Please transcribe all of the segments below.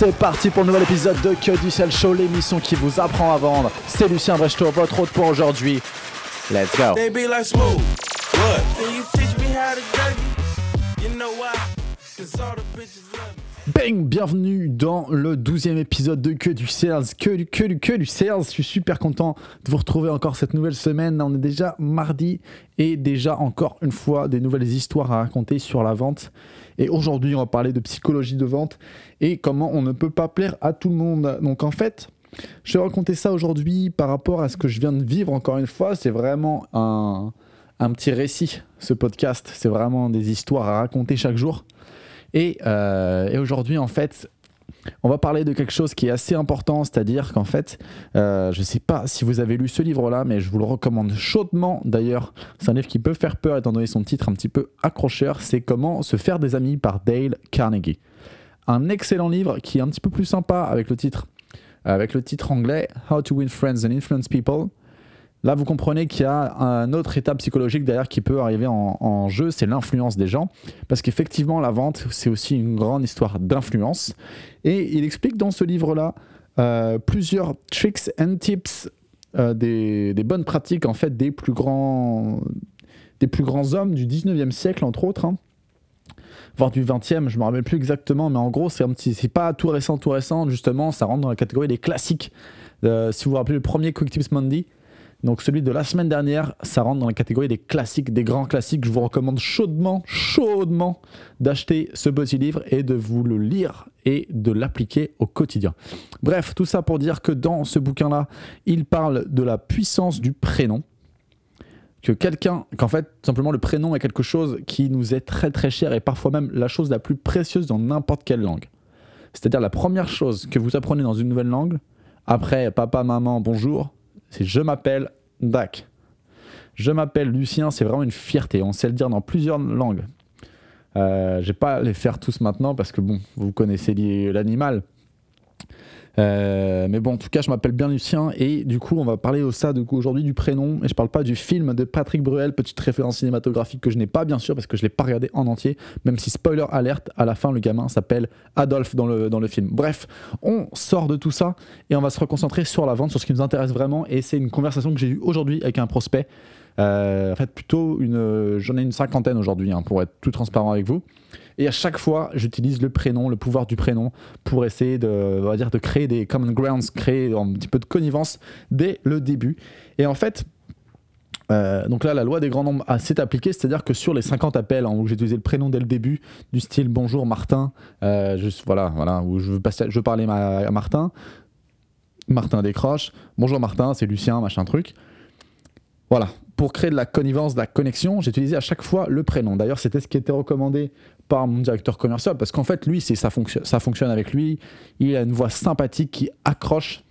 C'est parti pour le nouvel épisode de Que du Sel Show, l'émission qui vous apprend à vendre. C'est Lucien Brechto, votre hôte pour aujourd'hui. Let's go. Bang Bienvenue dans le 12e épisode de Que du Sales. Que du, que du, que du Sales. Je suis super content de vous retrouver encore cette nouvelle semaine. On est déjà mardi et déjà encore une fois des nouvelles histoires à raconter sur la vente. Et aujourd'hui, on va parler de psychologie de vente et comment on ne peut pas plaire à tout le monde. Donc en fait, je vais raconter ça aujourd'hui par rapport à ce que je viens de vivre encore une fois. C'est vraiment un, petit récit, ce podcast. C'est vraiment des histoires à raconter chaque jour. Et, euh, et aujourd'hui, en fait, on va parler de quelque chose qui est assez important, c'est-à-dire qu'en fait, euh, je ne sais pas si vous avez lu ce livre-là, mais je vous le recommande chaudement. D'ailleurs, c'est un livre qui peut faire peur étant donné son titre un petit peu accrocheur. C'est Comment se faire des amis par Dale Carnegie. Un excellent livre qui est un petit peu plus sympa avec le titre, avec le titre anglais How to Win Friends and Influence People. Là, vous comprenez qu'il y a un autre état psychologique derrière qui peut arriver en, jeu, c'est l'influence des gens. Parce qu'effectivement, la vente, c'est aussi une grande histoire d'influence. Et il explique dans ce livre-là euh, plusieurs tricks and tips, euh, des, des bonnes pratiques en fait des plus grands, des plus grands hommes du 19e siècle, entre autres. hein. voire du 20e, je me rappelle plus exactement, mais en gros, c'est un petit, c'est pas tout récent, tout récent, justement, ça rentre dans la catégorie des classiques. Euh, si vous vous rappelez le premier Quick Tips Monday, donc celui de la semaine dernière, ça rentre dans la catégorie des classiques, des grands classiques. Je vous recommande chaudement, chaudement d'acheter ce petit livre et de vous le lire et de l'appliquer au quotidien. Bref, tout ça pour dire que dans ce bouquin-là, il parle de la puissance du prénom. Que quelqu'un, qu'en fait, simplement le prénom est quelque chose qui nous est très très cher et parfois même la chose la plus précieuse dans n'importe quelle langue. C'est-à-dire la première chose que vous apprenez dans une nouvelle langue, après papa, maman, bonjour, c'est je m'appelle Dak. Je m'appelle Lucien, c'est vraiment une fierté. On sait le dire dans plusieurs langues. Euh, je vais pas les faire tous maintenant parce que bon, vous connaissez l'animal. Euh, mais bon, en tout cas, je m'appelle bien Lucien et du coup, on va parler au ça aujourd'hui du prénom. Et je parle pas du film de Patrick Bruel, petite référence cinématographique que je n'ai pas bien sûr parce que je l'ai pas regardé en entier. Même si spoiler alerte, à la fin, le gamin s'appelle Adolphe dans le, dans le film. Bref, on sort de tout ça et on va se reconcentrer sur la vente, sur ce qui nous intéresse vraiment. Et c'est une conversation que j'ai eue aujourd'hui avec un prospect. Euh, en fait, plutôt une, j'en ai une cinquantaine aujourd'hui hein, pour être tout transparent avec vous. Et à chaque fois, j'utilise le prénom, le pouvoir du prénom, pour essayer de, on va dire, de créer des common grounds, créer un petit peu de connivence dès le début. Et en fait, euh, donc là, la loi des grands nombres s'est appliquée, c'est-à-dire que sur les 50 appels hein, où j'ai utilisé le prénom dès le début, du style bonjour Martin, euh, juste, voilà, voilà, où je veux, parler à Martin, Martin décroche, bonjour Martin, c'est Lucien, machin truc. Voilà, pour créer de la connivence, de la connexion, j'ai utilisé à chaque fois le prénom. D'ailleurs, c'était ce qui était recommandé par mon directeur commercial, parce qu'en fait, lui, ça, fonctionne, ça fonctionne avec lui. Il a une voix sympathique qui accroche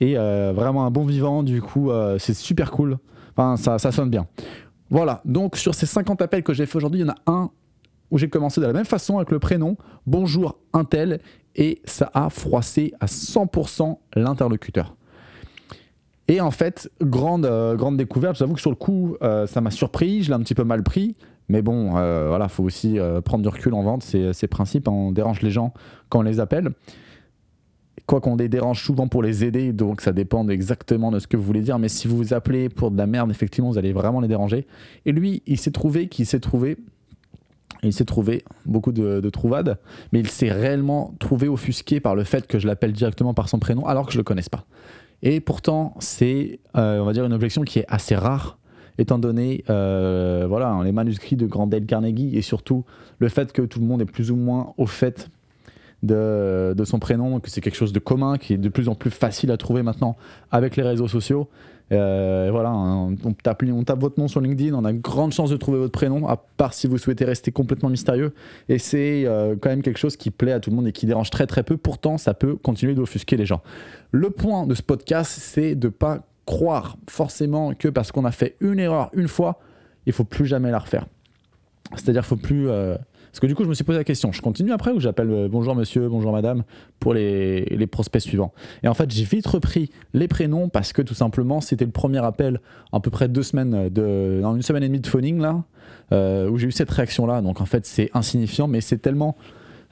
et euh, vraiment un bon vivant. Du coup, euh, c'est super cool. Enfin, ça, ça sonne bien. Voilà, donc sur ces 50 appels que j'ai fait aujourd'hui, il y en a un où j'ai commencé de la même façon avec le prénom, bonjour Intel, et ça a froissé à 100% l'interlocuteur. Et en fait, grande, euh, grande découverte, j'avoue que sur le coup, euh, ça m'a surpris, je l'ai un petit peu mal pris, mais bon, euh, voilà, faut aussi euh, prendre du recul en vente, c'est c'est principe, hein, on dérange les gens quand on les appelle. Quoi qu'on les dérange souvent pour les aider, donc ça dépend exactement de ce que vous voulez dire, mais si vous vous appelez pour de la merde, effectivement, vous allez vraiment les déranger. Et lui, il s'est trouvé qu'il s'est trouvé il s'est trouvé beaucoup de, de trouvades, mais il s'est réellement trouvé offusqué par le fait que je l'appelle directement par son prénom alors que je le connaisse pas. Et pourtant, c'est, euh, on va dire, une objection qui est assez rare, étant donné, euh, voilà, les manuscrits de Grand Dale Carnegie et surtout le fait que tout le monde est plus ou moins au fait de, son prénom, que c'est quelque chose de commun, qui est de plus en plus facile à trouver maintenant avec les réseaux sociaux. Euh, voilà, on tape, on tape votre nom sur LinkedIn, on a grande chance de trouver votre prénom, à part si vous souhaitez rester complètement mystérieux. Et c'est euh, quand même quelque chose qui plaît à tout le monde et qui dérange très très peu. Pourtant, ça peut continuer d'offusquer les gens. Le point de ce podcast, c'est de pas croire forcément que parce qu'on a fait une erreur une fois, il faut plus jamais la refaire. C'est-à-dire, faut plus. euh, Parce que du coup, je me suis posé la question. Je continue après ou j'appelle euh, bonjour monsieur, bonjour madame pour les, les prospects suivants. Et en fait, j'ai vite repris les prénoms parce que tout simplement, c'était le premier appel à peu près deux semaines de, dans une semaine et demie de phoning là, euh, où j'ai eu cette réaction là. Donc en fait, c'est insignifiant, mais c'est tellement,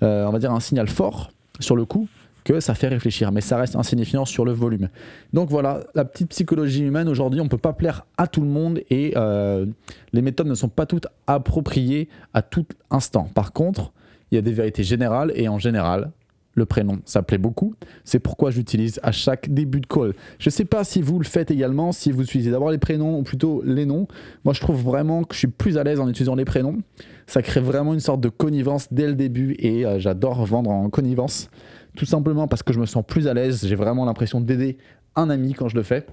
euh, on va dire, un signal fort sur le coup que ça fait réfléchir, mais ça reste insignifiant sur le volume. Donc voilà, la petite psychologie humaine aujourd'hui, on ne peut pas plaire à tout le monde et euh, les méthodes ne sont pas toutes appropriées à tout instant. Par contre, il y a des vérités générales et en général, le prénom, ça plaît beaucoup. C'est pourquoi j'utilise à chaque début de call. Je ne sais pas si vous le faites également, si vous utilisez d'abord les prénoms ou plutôt les noms. Moi, je trouve vraiment que je suis plus à l'aise en utilisant les prénoms. Ça crée vraiment une sorte de connivence dès le début et euh, j'adore vendre en connivence. Tout simplement parce que je me sens plus à l'aise. J'ai vraiment l'impression d'aider un ami quand je le fais.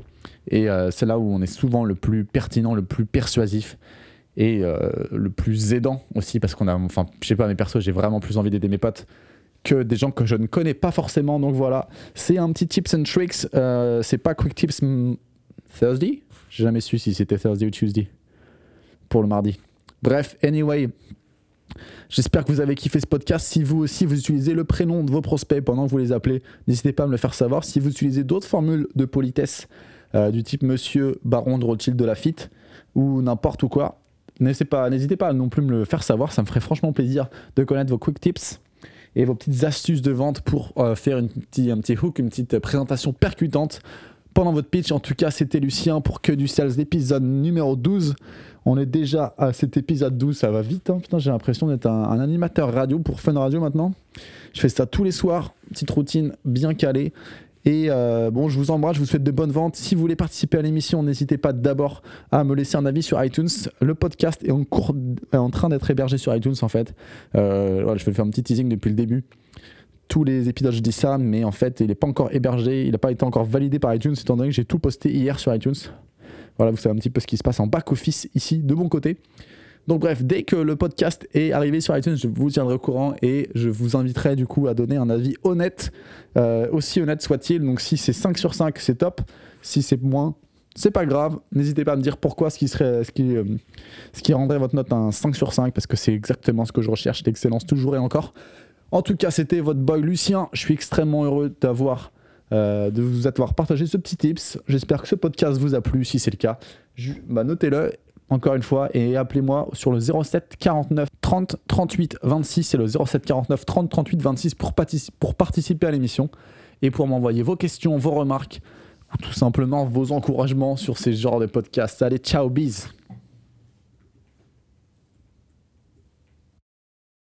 Et euh, c'est là où on est souvent le plus pertinent, le plus persuasif et euh, le plus aidant aussi parce qu'on a, enfin, je sais pas, mes persos, j'ai vraiment plus envie d'aider mes potes que des gens que je ne connais pas forcément. Donc voilà, c'est un petit tips and tricks. Euh, c'est pas quick tips Thursday? J'ai jamais su si c'était Thursday ou Tuesday pour le mardi. Bref, anyway. J'espère que vous avez kiffé ce podcast. Si vous aussi vous utilisez le prénom de vos prospects pendant que vous les appelez, n'hésitez pas à me le faire savoir. Si vous utilisez d'autres formules de politesse euh, du type Monsieur Baron de Rothschild de Lafitte ou n'importe quoi, n'hésitez pas, n'hésitez pas à non plus me le faire savoir. Ça me ferait franchement plaisir de connaître vos quick tips et vos petites astuces de vente pour euh, faire une un petit hook, une petite présentation percutante pendant votre pitch. En tout cas, c'était Lucien pour Que du Sales, épisode numéro 12. On est déjà à cet épisode 12, ça va vite. Hein. Putain, j'ai l'impression d'être un, animateur radio pour Fun Radio maintenant. Je fais ça tous les soirs, petite routine bien calée. Et euh, bon, je vous embrasse, je vous souhaite de bonnes ventes. Si vous voulez participer à l'émission, n'hésitez pas d'abord à me laisser un avis sur iTunes. Le podcast est en, cours, est en train d'être hébergé sur iTunes en fait. Euh, je vais faire un petit teasing depuis le début. Tous les épisodes, je dis ça, mais en fait, il n'est pas encore hébergé, il n'a pas été encore validé par iTunes, étant donné que j'ai tout posté hier sur iTunes. Voilà, vous savez un petit peu ce qui se passe en back-office ici, de mon côté. Donc bref, dès que le podcast est arrivé sur iTunes, je vous tiendrai au courant et je vous inviterai du coup à donner un avis honnête, euh, aussi honnête soit-il. Donc si c'est 5 sur 5, c'est top. Si c'est moins, c'est pas grave. N'hésitez pas à me dire pourquoi ce qui, serait, ce, qui, euh, ce qui rendrait votre note un 5 sur 5, parce que c'est exactement ce que je recherche, l'excellence toujours et encore. En tout cas, c'était votre boy Lucien. Je suis extrêmement heureux d'avoir... Euh, de vous avoir partagé ce petit tips. J'espère que ce podcast vous a plu. Si c'est le cas, bah notez-le encore une fois, et appelez-moi sur le 07 49 30 38 26. C'est le 07 49 30 38 26 pour, pour participer à l'émission et pour m'envoyer vos questions, vos remarques ou tout simplement vos encouragements sur ces genres de podcasts. Allez, ciao, bis